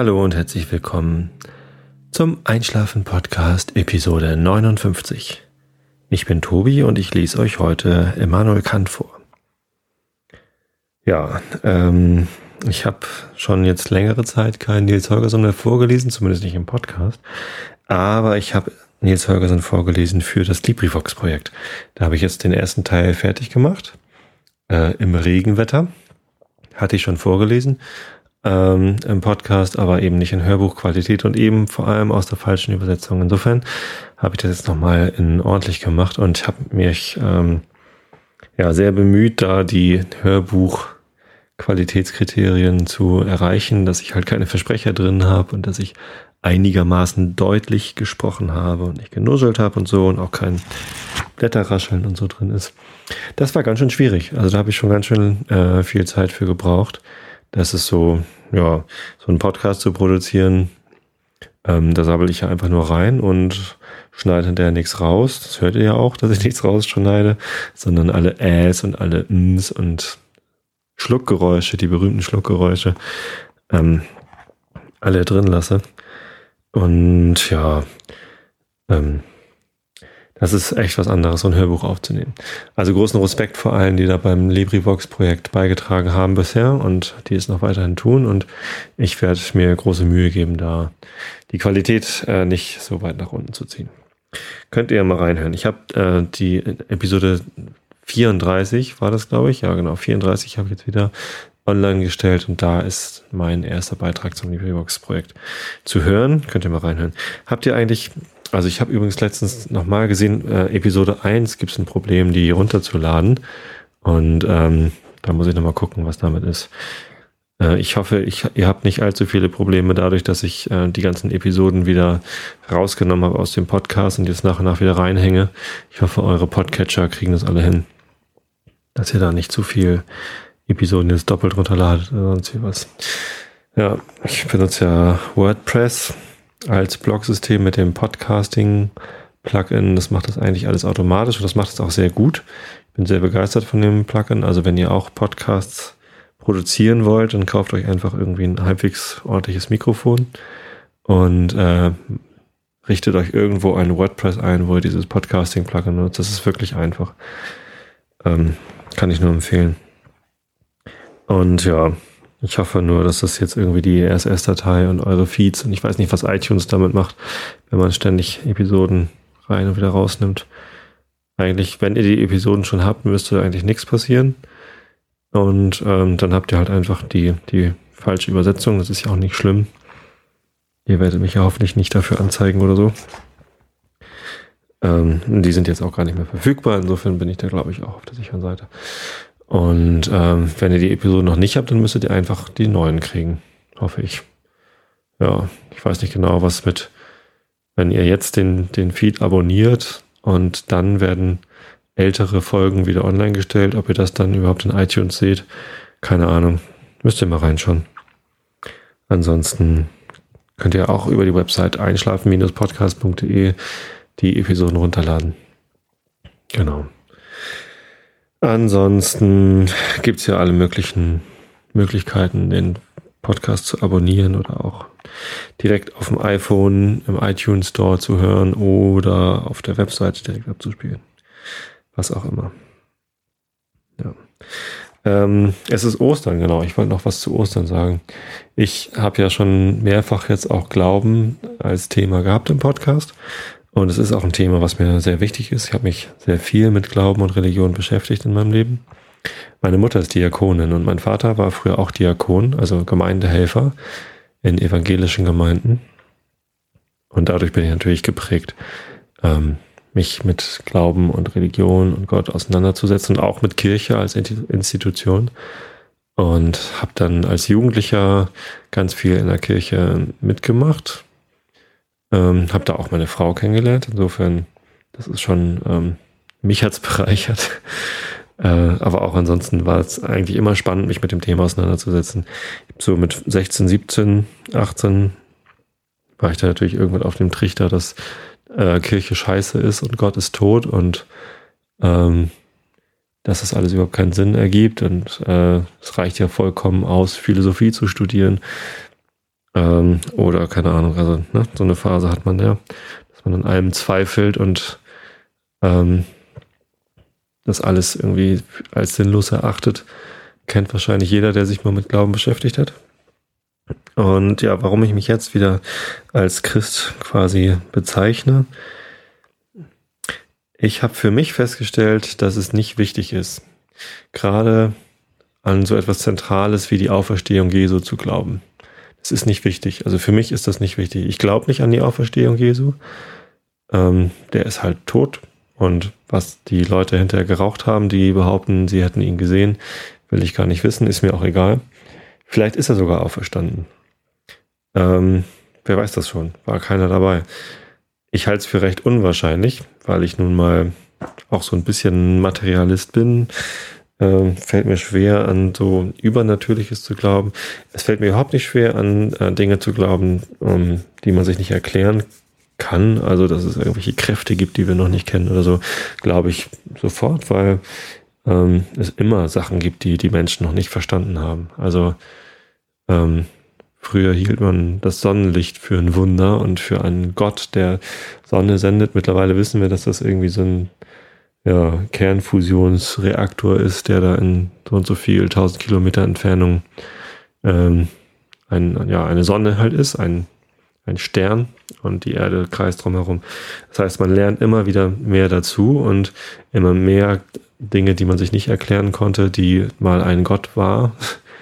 Hallo und herzlich willkommen zum Einschlafen Podcast Episode 59. Ich bin Tobi und ich lese euch heute Immanuel Kant vor. Ja, ähm, ich habe schon jetzt längere Zeit keinen Nils Holgersson mehr vorgelesen, zumindest nicht im Podcast. Aber ich habe Nils Holgersson vorgelesen für das LibriVox-Projekt. Da habe ich jetzt den ersten Teil fertig gemacht. Äh, Im Regenwetter. Hatte ich schon vorgelesen ähm, im Podcast, aber eben nicht in Hörbuchqualität und eben vor allem aus der falschen Übersetzung. Insofern habe ich das jetzt nochmal in ordentlich gemacht und habe mich ähm, ja sehr bemüht, da die Hörbuchqualitätskriterien zu erreichen, dass ich halt keine Versprecher drin habe und dass ich einigermaßen deutlich gesprochen habe und nicht genuschelt habe und so und auch kein Blätterrascheln und so drin ist. Das war ganz schön schwierig. Also da habe ich schon ganz schön äh, viel Zeit für gebraucht. Das ist so, ja, so einen Podcast zu produzieren, ähm, da sabbel ich ja einfach nur rein und schneide hinterher nichts raus. Das hört ihr ja auch, dass ich nichts rausschneide, sondern alle Äs und alle Ms und Schluckgeräusche, die berühmten Schluckgeräusche, ähm, alle drin lasse. Und ja, ähm, das ist echt was anderes, so ein Hörbuch aufzunehmen. Also großen Respekt vor allen, die da beim LibriVox-Projekt beigetragen haben bisher und die es noch weiterhin tun. Und ich werde mir große Mühe geben, da die Qualität äh, nicht so weit nach unten zu ziehen. Könnt ihr mal reinhören. Ich habe äh, die Episode 34, war das, glaube ich. Ja, genau, 34 habe ich jetzt wieder online gestellt und da ist mein erster Beitrag zum LibriVox-Projekt zu hören. Könnt ihr mal reinhören. Habt ihr eigentlich also ich habe übrigens letztens nochmal gesehen, äh, Episode 1 gibt es ein Problem, die runterzuladen. Und ähm, da muss ich nochmal gucken, was damit ist. Äh, ich hoffe, ich, ihr habt nicht allzu viele Probleme dadurch, dass ich äh, die ganzen Episoden wieder rausgenommen habe aus dem Podcast und jetzt nach und nach wieder reinhänge. Ich hoffe, eure Podcatcher kriegen das alle hin. Dass ihr da nicht zu viel Episoden jetzt doppelt runterladet oder sonst wie was. Ja, ich benutze ja WordPress als Blog-System mit dem Podcasting-Plugin. Das macht das eigentlich alles automatisch und das macht es auch sehr gut. Ich bin sehr begeistert von dem Plugin. Also wenn ihr auch Podcasts produzieren wollt, dann kauft euch einfach irgendwie ein halbwegs ordentliches Mikrofon und äh, richtet euch irgendwo ein WordPress ein, wo ihr dieses Podcasting-Plugin nutzt. Das ist wirklich einfach. Ähm, kann ich nur empfehlen. Und ja, ich hoffe nur, dass das jetzt irgendwie die RSS-Datei und eure Feeds und ich weiß nicht, was iTunes damit macht, wenn man ständig Episoden rein und wieder rausnimmt. Eigentlich, wenn ihr die Episoden schon habt, müsste eigentlich nichts passieren. Und ähm, dann habt ihr halt einfach die, die falsche Übersetzung. Das ist ja auch nicht schlimm. Ihr werdet mich ja hoffentlich nicht dafür anzeigen oder so. Ähm, die sind jetzt auch gar nicht mehr verfügbar. Insofern bin ich da, glaube ich, auch auf der sicheren Seite. Und ähm, wenn ihr die Episode noch nicht habt, dann müsstet ihr einfach die neuen kriegen. Hoffe ich. Ja, ich weiß nicht genau, was mit, wenn ihr jetzt den, den Feed abonniert und dann werden ältere Folgen wieder online gestellt, ob ihr das dann überhaupt in iTunes seht. Keine Ahnung. Müsst ihr mal reinschauen. Ansonsten könnt ihr auch über die Website einschlafen-podcast.de die Episoden runterladen. Genau. Ansonsten gibt's ja alle möglichen Möglichkeiten, den Podcast zu abonnieren oder auch direkt auf dem iPhone im iTunes Store zu hören oder auf der Webseite direkt abzuspielen. Was auch immer. Ja. Ähm, es ist Ostern, genau. Ich wollte noch was zu Ostern sagen. Ich habe ja schon mehrfach jetzt auch Glauben als Thema gehabt im Podcast. Und es ist auch ein Thema, was mir sehr wichtig ist. Ich habe mich sehr viel mit Glauben und Religion beschäftigt in meinem Leben. Meine Mutter ist Diakonin und mein Vater war früher auch Diakon, also Gemeindehelfer in evangelischen Gemeinden. Und dadurch bin ich natürlich geprägt, ähm, mich mit Glauben und Religion und Gott auseinanderzusetzen und auch mit Kirche als Institution. Und habe dann als Jugendlicher ganz viel in der Kirche mitgemacht, ähm, habe da auch meine Frau kennengelernt. Insofern, das ist schon, ähm, mich hat's bereichert. Äh, aber auch ansonsten war es eigentlich immer spannend, mich mit dem Thema auseinanderzusetzen. So mit 16, 17, 18 war ich da natürlich irgendwann auf dem Trichter, dass äh, Kirche scheiße ist und Gott ist tot und ähm, dass das alles überhaupt keinen Sinn ergibt und äh, es reicht ja vollkommen aus, Philosophie zu studieren. Ähm, oder keine Ahnung, also ne, so eine Phase hat man ja, dass man an allem zweifelt und ähm, das alles irgendwie als sinnlos erachtet. Kennt wahrscheinlich jeder, der sich mal mit Glauben beschäftigt hat. Und ja, warum ich mich jetzt wieder als Christ quasi bezeichne. Ich habe für mich festgestellt, dass es nicht wichtig ist, gerade an so etwas Zentrales wie die Auferstehung Jesu zu glauben. Das ist nicht wichtig. Also für mich ist das nicht wichtig. Ich glaube nicht an die Auferstehung Jesu. Ähm, der ist halt tot. Und was die Leute hinterher geraucht haben, die behaupten, sie hätten ihn gesehen, will ich gar nicht wissen, ist mir auch egal. Vielleicht ist er sogar auferstanden. Ähm, wer weiß das schon? War keiner dabei. Ich halte es für recht unwahrscheinlich, weil ich nun mal auch so ein bisschen Materialist bin. Ähm, fällt mir schwer, an so Übernatürliches zu glauben. Es fällt mir überhaupt nicht schwer, an äh, Dinge zu glauben, ähm, die man sich nicht erklären kann. Also, dass es irgendwelche Kräfte gibt, die wir noch nicht kennen oder so, glaube ich sofort, weil ähm, es immer Sachen gibt, die die Menschen noch nicht verstanden haben. Also, ähm, Früher hielt man das Sonnenlicht für ein Wunder und für einen Gott, der Sonne sendet. Mittlerweile wissen wir, dass das irgendwie so ein ja, Kernfusionsreaktor ist, der da in so und so viel tausend Kilometer Entfernung ähm, ein, ja, eine Sonne halt ist, ein, ein Stern und die Erde kreist drumherum. Das heißt, man lernt immer wieder mehr dazu und immer mehr Dinge, die man sich nicht erklären konnte, die mal ein Gott war,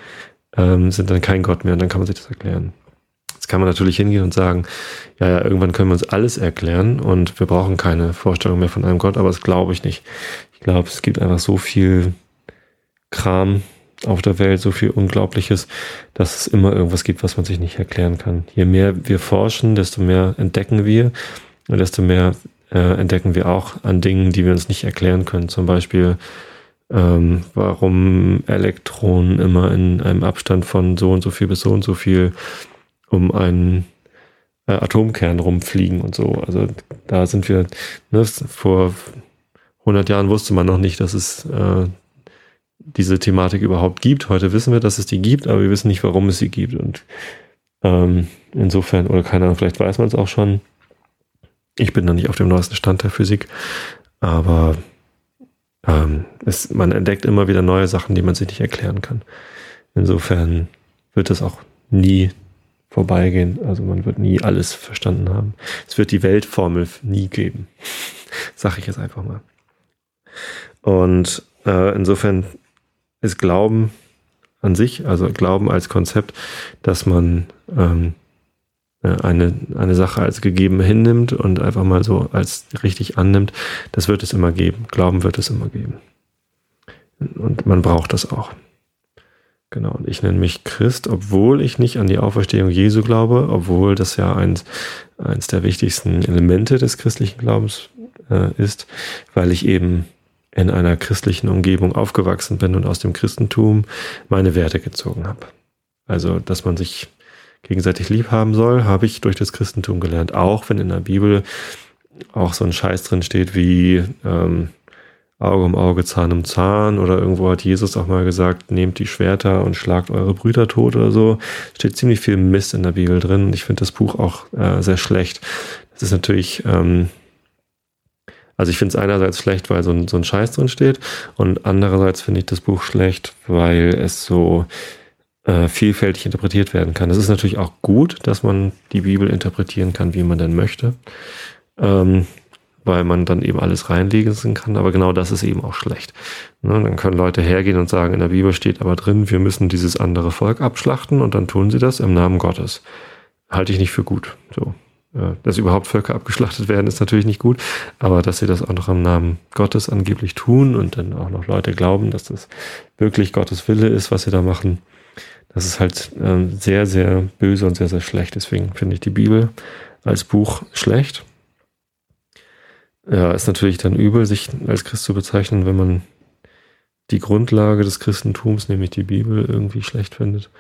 ähm, sind dann kein Gott mehr und dann kann man sich das erklären. Jetzt kann man natürlich hingehen und sagen, ja, ja, irgendwann können wir uns alles erklären und wir brauchen keine Vorstellung mehr von einem Gott, aber das glaube ich nicht. Ich glaube, es gibt einfach so viel Kram auf der Welt, so viel Unglaubliches, dass es immer irgendwas gibt, was man sich nicht erklären kann. Je mehr wir forschen, desto mehr entdecken wir und desto mehr äh, entdecken wir auch an Dingen, die wir uns nicht erklären können. Zum Beispiel, ähm, warum Elektronen immer in einem Abstand von so und so viel bis so und so viel um einen äh, Atomkern rumfliegen und so. Also da sind wir, ne, vor 100 Jahren wusste man noch nicht, dass es äh, diese Thematik überhaupt gibt. Heute wissen wir, dass es die gibt, aber wir wissen nicht, warum es sie gibt. Und ähm, insofern, oder keine Ahnung, vielleicht weiß man es auch schon. Ich bin da nicht auf dem neuesten Stand der Physik, aber ähm, es, man entdeckt immer wieder neue Sachen, die man sich nicht erklären kann. Insofern wird es auch nie vorbeigehen. Also man wird nie alles verstanden haben. Es wird die Weltformel nie geben. Sag ich jetzt einfach mal. Und äh, insofern ist Glauben an sich, also Glauben als Konzept, dass man ähm, äh, eine, eine Sache als gegeben hinnimmt und einfach mal so als richtig annimmt, das wird es immer geben. Glauben wird es immer geben. Und man braucht das auch. Genau, und ich nenne mich Christ, obwohl ich nicht an die Auferstehung Jesu glaube, obwohl das ja eins, eins der wichtigsten Elemente des christlichen Glaubens äh, ist, weil ich eben in einer christlichen Umgebung aufgewachsen bin und aus dem Christentum meine Werte gezogen habe. Also, dass man sich gegenseitig lieb haben soll, habe ich durch das Christentum gelernt. Auch wenn in der Bibel auch so ein Scheiß drin steht wie ähm, Auge um Auge, Zahn um Zahn oder irgendwo hat Jesus auch mal gesagt, nehmt die Schwerter und schlagt eure Brüder tot oder so. Steht ziemlich viel Mist in der Bibel drin ich finde das Buch auch äh, sehr schlecht. Das ist natürlich, ähm, also ich finde es einerseits schlecht, weil so ein, so ein Scheiß drin steht und andererseits finde ich das Buch schlecht, weil es so äh, vielfältig interpretiert werden kann. Es ist natürlich auch gut, dass man die Bibel interpretieren kann, wie man denn möchte. Ähm, weil man dann eben alles reinlegen kann. Aber genau das ist eben auch schlecht. Ne, dann können Leute hergehen und sagen, in der Bibel steht aber drin, wir müssen dieses andere Volk abschlachten und dann tun sie das im Namen Gottes. Halte ich nicht für gut. So. Dass überhaupt Völker abgeschlachtet werden, ist natürlich nicht gut, aber dass sie das auch noch im Namen Gottes angeblich tun und dann auch noch Leute glauben, dass das wirklich Gottes Wille ist, was sie da machen, das ist halt ähm, sehr, sehr böse und sehr, sehr schlecht. Deswegen finde ich die Bibel als Buch schlecht. Ja, ist natürlich dann übel, sich als Christ zu bezeichnen, wenn man die Grundlage des Christentums, nämlich die Bibel, irgendwie schlecht findet.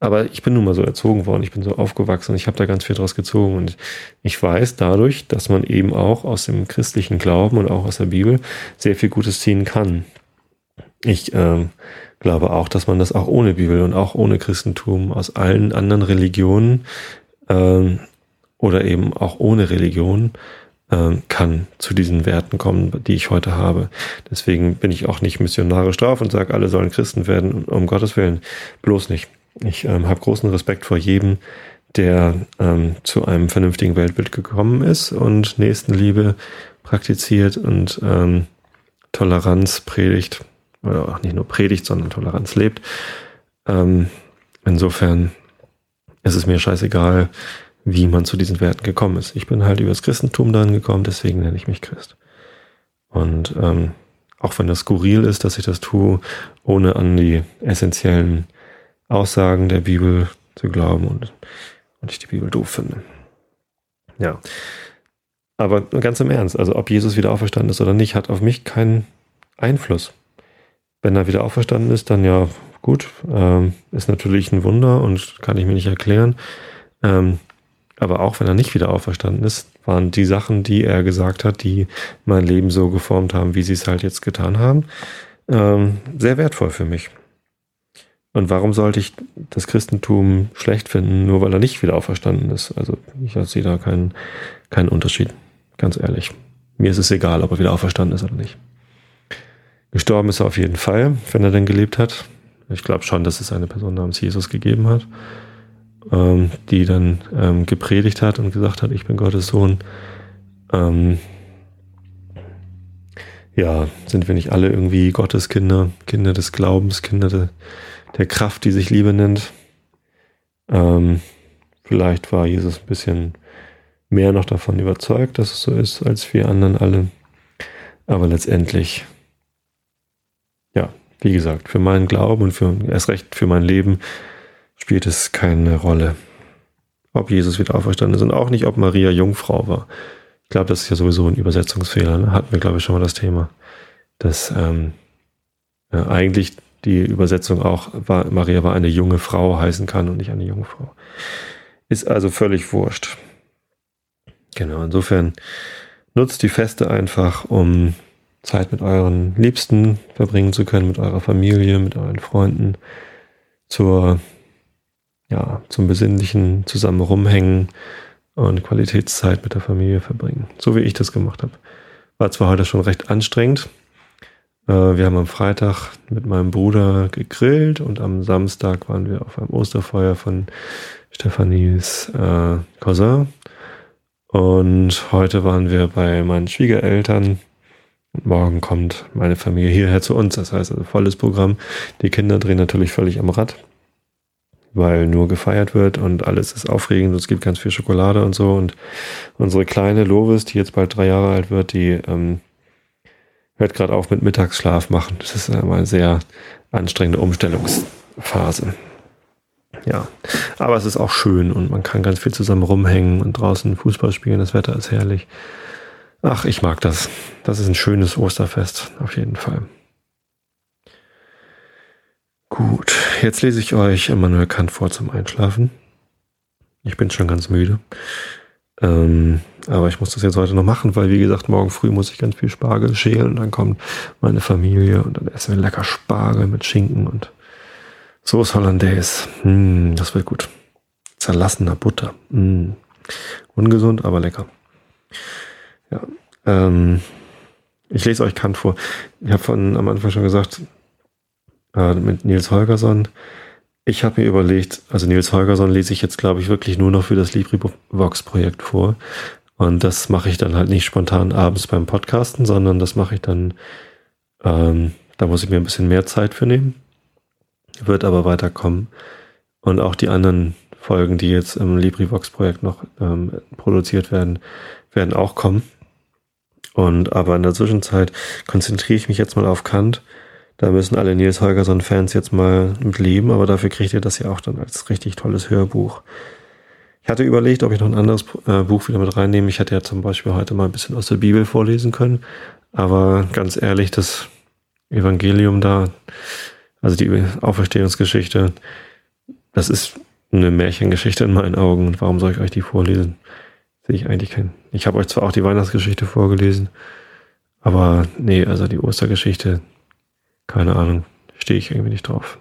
Aber ich bin nun mal so erzogen worden, ich bin so aufgewachsen, ich habe da ganz viel draus gezogen und ich weiß dadurch, dass man eben auch aus dem christlichen Glauben und auch aus der Bibel sehr viel Gutes ziehen kann. ich ähm, glaube auch, dass man das auch ohne Bibel und auch ohne Christentum aus allen anderen Religionen ähm, oder eben auch ohne Religion kann zu diesen Werten kommen, die ich heute habe. Deswegen bin ich auch nicht missionarisch drauf und sage, alle sollen Christen werden, um Gottes Willen. Bloß nicht. Ich ähm, habe großen Respekt vor jedem, der ähm, zu einem vernünftigen Weltbild gekommen ist und Nächstenliebe praktiziert und ähm, Toleranz predigt, oder auch nicht nur predigt, sondern Toleranz lebt. Ähm, insofern ist es mir scheißegal, wie man zu diesen Werten gekommen ist. Ich bin halt übers Christentum dahin gekommen, deswegen nenne ich mich Christ. Und ähm, auch wenn das skurril ist, dass ich das tue, ohne an die essentiellen Aussagen der Bibel zu glauben und, und ich die Bibel doof finde. Ja. Aber ganz im Ernst, also ob Jesus wieder auferstanden ist oder nicht, hat auf mich keinen Einfluss. Wenn er wieder auferstanden ist, dann ja gut, ähm, ist natürlich ein Wunder und kann ich mir nicht erklären. Ähm, aber auch wenn er nicht wieder auferstanden ist, waren die Sachen, die er gesagt hat, die mein Leben so geformt haben, wie sie es halt jetzt getan haben, ähm, sehr wertvoll für mich. Und warum sollte ich das Christentum schlecht finden, nur weil er nicht wieder auferstanden ist? Also ich sehe da keinen, keinen Unterschied, ganz ehrlich. Mir ist es egal, ob er wieder auferstanden ist oder nicht. Gestorben ist er auf jeden Fall, wenn er denn gelebt hat. Ich glaube schon, dass es eine Person namens Jesus gegeben hat, ähm, die dann ähm, gepredigt hat und gesagt hat, ich bin Gottes Sohn. Ähm, ja, sind wir nicht alle irgendwie Gottes Kinder, Kinder des Glaubens, Kinder de, der Kraft, die sich Liebe nennt? Ähm, vielleicht war Jesus ein bisschen mehr noch davon überzeugt, dass es so ist, als wir anderen alle. Aber letztendlich wie gesagt, für meinen Glauben und für, erst recht für mein Leben spielt es keine Rolle, ob Jesus wieder auferstanden ist und auch nicht, ob Maria Jungfrau war. Ich glaube, das ist ja sowieso ein Übersetzungsfehler. Ne? Hatten wir, glaube ich, schon mal das Thema, dass ähm, ja, eigentlich die Übersetzung auch war, Maria war eine junge Frau heißen kann und nicht eine Jungfrau. Ist also völlig wurscht. Genau, insofern nutzt die Feste einfach, um Zeit mit euren Liebsten verbringen zu können, mit eurer Familie, mit euren Freunden, zur, ja, zum besinnlichen zusammen rumhängen und Qualitätszeit mit der Familie verbringen. So wie ich das gemacht habe. War zwar heute schon recht anstrengend. Äh, wir haben am Freitag mit meinem Bruder gegrillt und am Samstag waren wir auf einem Osterfeuer von Stephanies äh, Cousin. Und heute waren wir bei meinen Schwiegereltern und morgen kommt meine Familie hierher zu uns. Das heißt also volles Programm. Die Kinder drehen natürlich völlig am Rad, weil nur gefeiert wird und alles ist aufregend. Es gibt ganz viel Schokolade und so. Und unsere kleine Lovis, die jetzt bald drei Jahre alt wird, die ähm, hört gerade auf mit Mittagsschlaf machen. Das ist immer eine sehr anstrengende Umstellungsphase. Ja, aber es ist auch schön und man kann ganz viel zusammen rumhängen und draußen Fußball spielen. Das Wetter ist herrlich. Ach, ich mag das. Das ist ein schönes Osterfest, auf jeden Fall. Gut, jetzt lese ich euch Immanuel Kant vor zum Einschlafen. Ich bin schon ganz müde. Ähm, aber ich muss das jetzt heute noch machen, weil wie gesagt, morgen früh muss ich ganz viel Spargel schälen und dann kommt meine Familie und dann essen wir lecker Spargel mit Schinken und Soße Hollandaise. Mm, das wird gut. Zerlassener Butter. Mm. Ungesund, aber lecker. Ja. Ähm, ich lese euch Kant vor. Ich habe von am Anfang schon gesagt, äh, mit Nils Holgersson. Ich habe mir überlegt, also Nils Holgersson lese ich jetzt, glaube ich, wirklich nur noch für das LibriVox-Projekt vor. Und das mache ich dann halt nicht spontan abends beim Podcasten, sondern das mache ich dann, ähm, da muss ich mir ein bisschen mehr Zeit für nehmen. Wird aber weiterkommen. Und auch die anderen Folgen, die jetzt im LibriVox-Projekt noch ähm, produziert werden, werden auch kommen. Und aber in der Zwischenzeit konzentriere ich mich jetzt mal auf Kant. Da müssen alle Nils Holgersson-Fans jetzt mal mit leben, aber dafür kriegt ihr das ja auch dann als richtig tolles Hörbuch. Ich hatte überlegt, ob ich noch ein anderes äh, Buch wieder mit reinnehme. Ich hätte ja zum Beispiel heute mal ein bisschen aus der Bibel vorlesen können. Aber ganz ehrlich, das Evangelium da, also die Auferstehungsgeschichte, das ist eine Märchengeschichte in meinen Augen. Und warum soll ich euch die vorlesen? Sehe ich eigentlich keinen. Ich habe euch zwar auch die Weihnachtsgeschichte vorgelesen, aber nee, also die Ostergeschichte, Keine Ahnung, stehe ich irgendwie nicht drauf.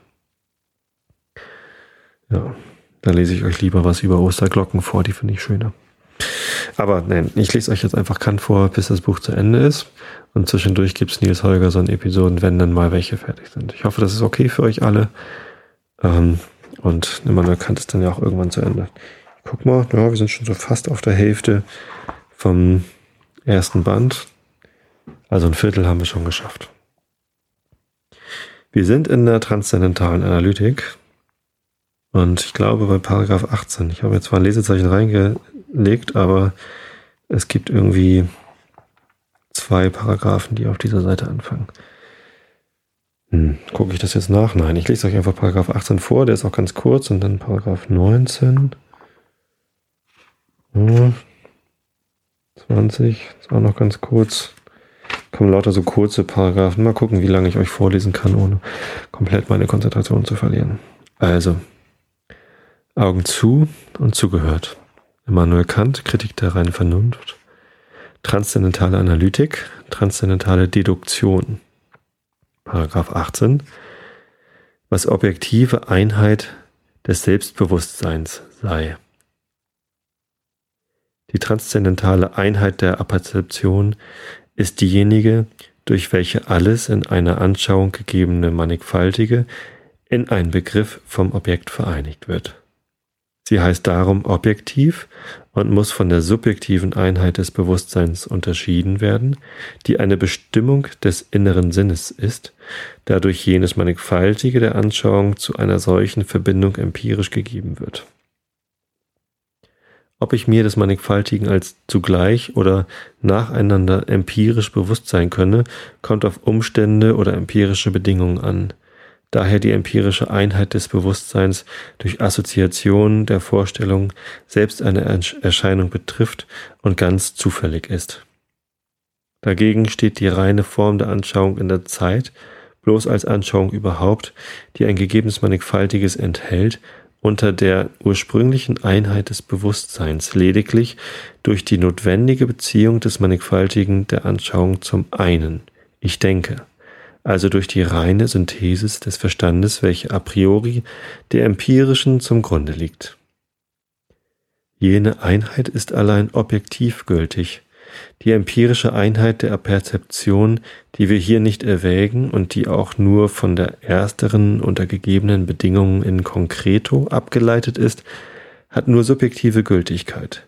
Ja, da lese ich euch lieber was über Osterglocken vor, die finde ich schöner. Aber nein, ich lese euch jetzt einfach Kant vor, bis das Buch zu Ende ist. Und zwischendurch gibt es Nils Holgersson Episoden, wenn dann mal welche fertig sind. Ich hoffe, das ist okay für euch alle. Ähm, und Immanuel Kant ist dann ja auch irgendwann zu Ende. Guck mal, ja, wir sind schon so fast auf der Hälfte vom ersten Band. Also ein Viertel haben wir schon geschafft. Wir sind in der transzendentalen Analytik. Und ich glaube bei Paragraph 18, ich habe jetzt zwar ein Lesezeichen reingelegt, aber es gibt irgendwie zwei Paragraphen, die auf dieser Seite anfangen. Hm, gucke ich das jetzt nach? Nein, ich lese euch einfach Paragraph 18 vor, der ist auch ganz kurz und dann Paragraph 19. Hm, 20, ist auch noch ganz kurz. Kommen lauter so kurze Paragraphen. Mal gucken, wie lange ich euch vorlesen kann, ohne komplett meine Konzentration zu verlieren. Also, Augen zu und zugehört. Immanuel Kant, Kritik der reinen Vernunft. Transzendentale Analytik, transzendentale Deduktion. Paragraph 18. Was objektive Einheit des Selbstbewusstseins sei. Die transzendentale Einheit der Apperzeption ist diejenige, durch welche alles in einer Anschauung gegebene Mannigfaltige in einen Begriff vom Objekt vereinigt wird. Sie heißt darum objektiv und muss von der subjektiven Einheit des Bewusstseins unterschieden werden, die eine Bestimmung des inneren Sinnes ist, da durch jenes Mannigfaltige der Anschauung zu einer solchen Verbindung empirisch gegeben wird. Ob ich mir des Mannigfaltigen als zugleich oder nacheinander empirisch bewusst sein könne, kommt auf Umstände oder empirische Bedingungen an daher die empirische Einheit des Bewusstseins durch Assoziation der Vorstellung selbst eine Erscheinung betrifft und ganz zufällig ist. Dagegen steht die reine Form der Anschauung in der Zeit, bloß als Anschauung überhaupt, die ein gegebenes Mannigfaltiges enthält, unter der ursprünglichen Einheit des Bewusstseins lediglich durch die notwendige Beziehung des Mannigfaltigen der Anschauung zum einen, ich denke, also durch die reine Synthesis des Verstandes, welche a priori der empirischen zum Grunde liegt. Jene Einheit ist allein objektiv gültig. Die empirische Einheit der Perzeption, die wir hier nicht erwägen und die auch nur von der ersteren unter gegebenen Bedingungen in concreto abgeleitet ist, hat nur subjektive Gültigkeit.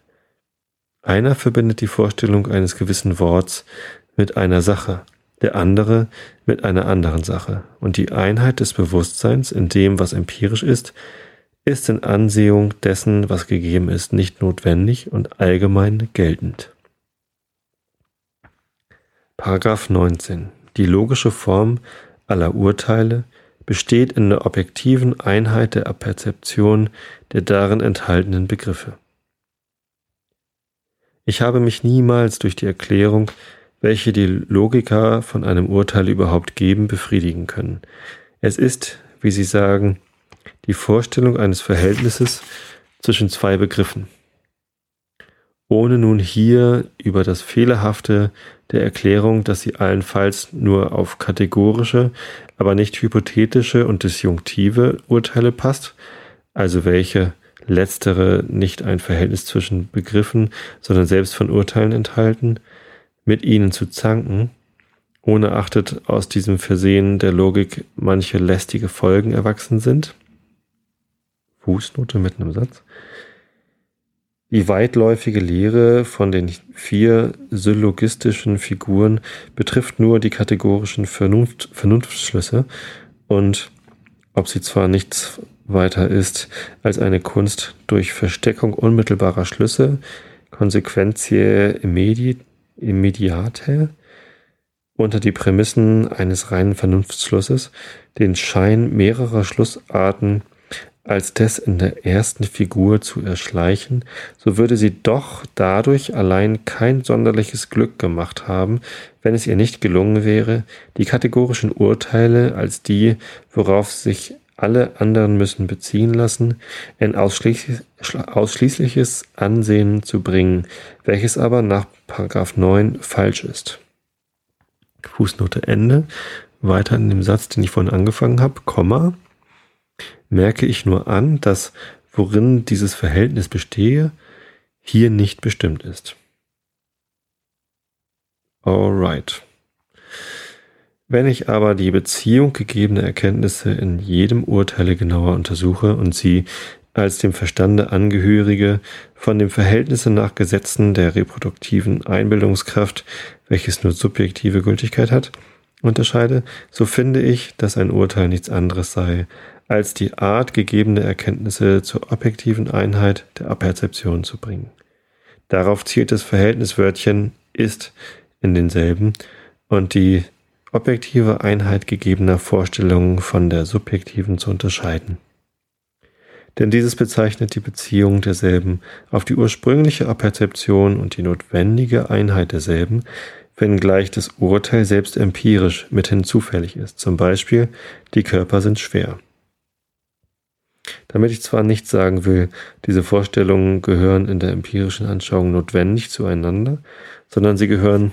Einer verbindet die Vorstellung eines gewissen Worts mit einer Sache, der andere mit einer anderen Sache. Und die Einheit des Bewusstseins in dem, was empirisch ist, ist in Ansehung dessen, was gegeben ist, nicht notwendig und allgemein geltend. Paragraph 19. Die logische Form aller Urteile besteht in der objektiven Einheit der Perzeption der darin enthaltenen Begriffe. Ich habe mich niemals durch die Erklärung welche die Logiker von einem Urteil überhaupt geben, befriedigen können. Es ist, wie Sie sagen, die Vorstellung eines Verhältnisses zwischen zwei Begriffen. Ohne nun hier über das Fehlerhafte der Erklärung, dass sie allenfalls nur auf kategorische, aber nicht hypothetische und disjunktive Urteile passt, also welche letztere nicht ein Verhältnis zwischen Begriffen, sondern selbst von Urteilen enthalten, mit ihnen zu zanken, ohne achtet aus diesem Versehen der Logik manche lästige Folgen erwachsen sind. Fußnote mit einem Satz. Die weitläufige Lehre von den vier syllogistischen Figuren betrifft nur die kategorischen Vernunft, Vernunftsschlüsse und ob sie zwar nichts weiter ist als eine Kunst durch Versteckung unmittelbarer Schlüsse, Consequentiae immediate, unter die Prämissen eines reinen Vernunftsschlusses den Schein mehrerer Schlussarten als des in der ersten Figur zu erschleichen, so würde sie doch dadurch allein kein sonderliches Glück gemacht haben, wenn es ihr nicht gelungen wäre, die kategorischen Urteile als die, worauf sich alle anderen müssen beziehen lassen, ein ausschließliches Ansehen zu bringen, welches aber nach 9 falsch ist. Fußnote Ende. weiter in dem Satz, den ich vorhin angefangen habe, Komma, merke ich nur an, dass worin dieses Verhältnis bestehe, hier nicht bestimmt ist. Alright. Wenn ich aber die Beziehung gegebener Erkenntnisse in jedem Urteile genauer untersuche und sie als dem Verstande angehörige, von dem Verhältnisse nach Gesetzen der reproduktiven Einbildungskraft, welches nur subjektive Gültigkeit hat, unterscheide, so finde ich, dass ein Urteil nichts anderes sei, als die Art gegebene Erkenntnisse zur objektiven Einheit der Aperzeption zu bringen. Darauf zielt das Verhältniswörtchen ist in denselben und die objektive Einheit gegebener Vorstellungen von der subjektiven zu unterscheiden. Denn dieses bezeichnet die Beziehung derselben auf die ursprüngliche Aperzeption und die notwendige Einheit derselben, wenngleich das Urteil selbst empirisch mithin zufällig ist. Zum Beispiel, die Körper sind schwer. Damit ich zwar nicht sagen will, diese Vorstellungen gehören in der empirischen Anschauung notwendig zueinander, sondern sie gehören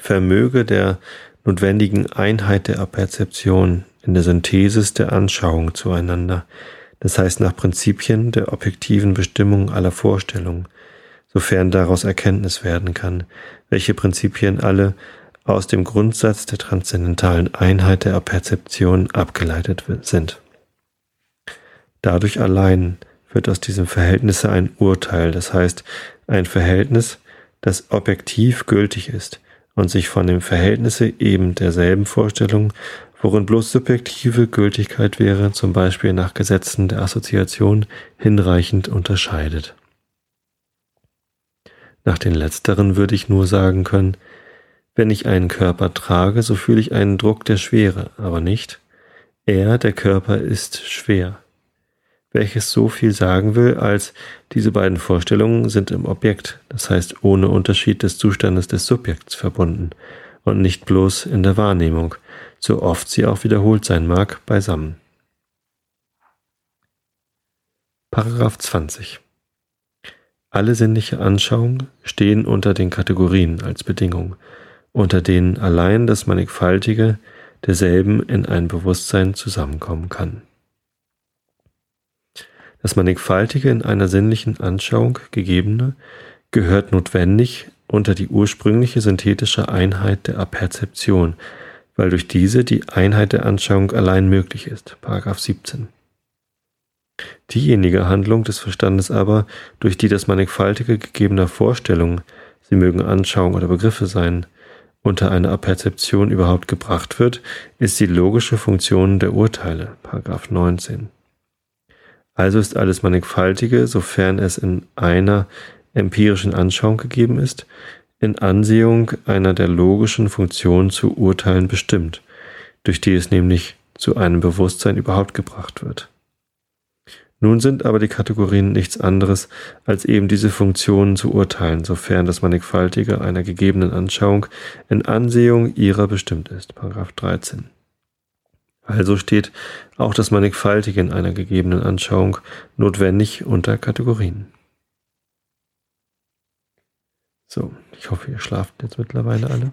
Vermöge der notwendigen Einheit der Perzeption in der Synthesis der Anschauung zueinander, das heißt nach Prinzipien der objektiven Bestimmung aller Vorstellungen, sofern daraus Erkenntnis werden kann, welche Prinzipien alle aus dem Grundsatz der transzendentalen Einheit der Perzeption abgeleitet sind. Dadurch allein wird aus diesem Verhältnisse ein Urteil, das heißt ein Verhältnis, das objektiv gültig ist und sich von dem Verhältnisse eben derselben Vorstellung, worin bloß subjektive Gültigkeit wäre, zum Beispiel nach Gesetzen der Assoziation, hinreichend unterscheidet. Nach den letzteren würde ich nur sagen können, wenn ich einen Körper trage, so fühle ich einen Druck der Schwere, aber nicht, er, der Körper, ist schwer welches so viel sagen will, als diese beiden Vorstellungen sind im Objekt, das heißt ohne Unterschied des Zustandes des Subjekts verbunden und nicht bloß in der Wahrnehmung, so oft sie auch wiederholt sein mag, beisammen. Paragraph 20 Alle sinnliche Anschauungen stehen unter den Kategorien als Bedingung, unter denen allein das Mannigfaltige derselben in ein Bewusstsein zusammenkommen kann. Das Mannigfaltige in einer sinnlichen Anschauung gegebene gehört notwendig unter die ursprüngliche synthetische Einheit der Aperzeption, weil durch diese die Einheit der Anschauung allein möglich ist. Paragraph 17. Diejenige Handlung des Verstandes aber, durch die das Mannigfaltige gegebener Vorstellungen, sie mögen Anschauung oder Begriffe sein, unter eine Aperzeption überhaupt gebracht wird, ist die logische Funktion der Urteile. Paragraph 19. Also ist alles Mannigfaltige, sofern es in einer empirischen Anschauung gegeben ist, in Ansehung einer der logischen Funktionen zu urteilen bestimmt, durch die es nämlich zu einem Bewusstsein überhaupt gebracht wird. Nun sind aber die Kategorien nichts anderes, als eben diese Funktionen zu urteilen, sofern das Mannigfaltige einer gegebenen Anschauung in Ansehung ihrer bestimmt ist. Paragraph 13. Also steht auch das Mannigfaltige in einer gegebenen Anschauung notwendig unter Kategorien. So, ich hoffe, ihr schlaft jetzt mittlerweile alle.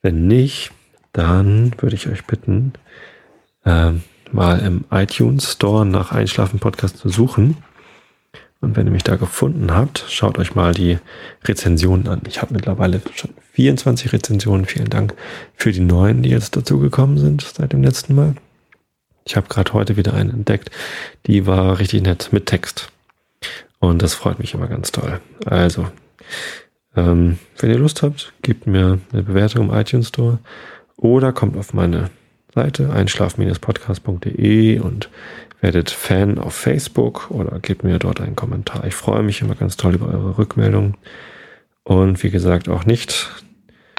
Wenn nicht, dann würde ich euch bitten, äh, mal im iTunes Store nach Einschlafen Podcast zu suchen und wenn ihr mich da gefunden habt, schaut euch mal die Rezensionen an. Ich habe mittlerweile schon 24 Rezensionen. Vielen Dank für die neuen, die jetzt dazugekommen sind seit dem letzten Mal. Ich habe gerade heute wieder eine entdeckt, die war richtig nett mit Text. Und das freut mich immer ganz toll. Also, ähm, wenn ihr Lust habt, gebt mir eine Bewertung im iTunes Store oder kommt auf meine Seite einschlaf-podcast.de und werdet Fan auf Facebook oder gebt mir dort einen Kommentar. Ich freue mich immer ganz toll über eure Rückmeldungen. Und wie gesagt, auch nicht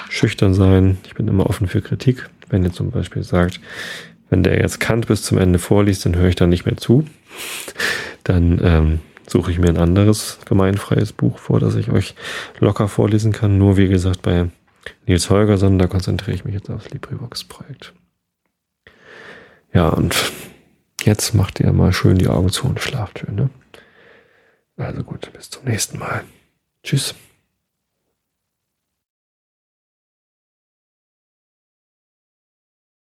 schüchtern sein. Ich bin immer offen für Kritik. Wenn ihr zum Beispiel sagt, wenn der jetzt Kant bis zum Ende vorliest, dann höre ich da nicht mehr zu. Dann ähm, suche ich mir ein anderes gemeinfreies Buch vor, das ich euch locker vorlesen kann. Nur wie gesagt, bei Nils Holgersson, da konzentriere ich mich jetzt aufs LibriVox-Projekt. Ja, und Jetzt macht ihr mal schön die Augen zu und schlaft schön. Ne? Also gut, bis zum nächsten Mal. Tschüss.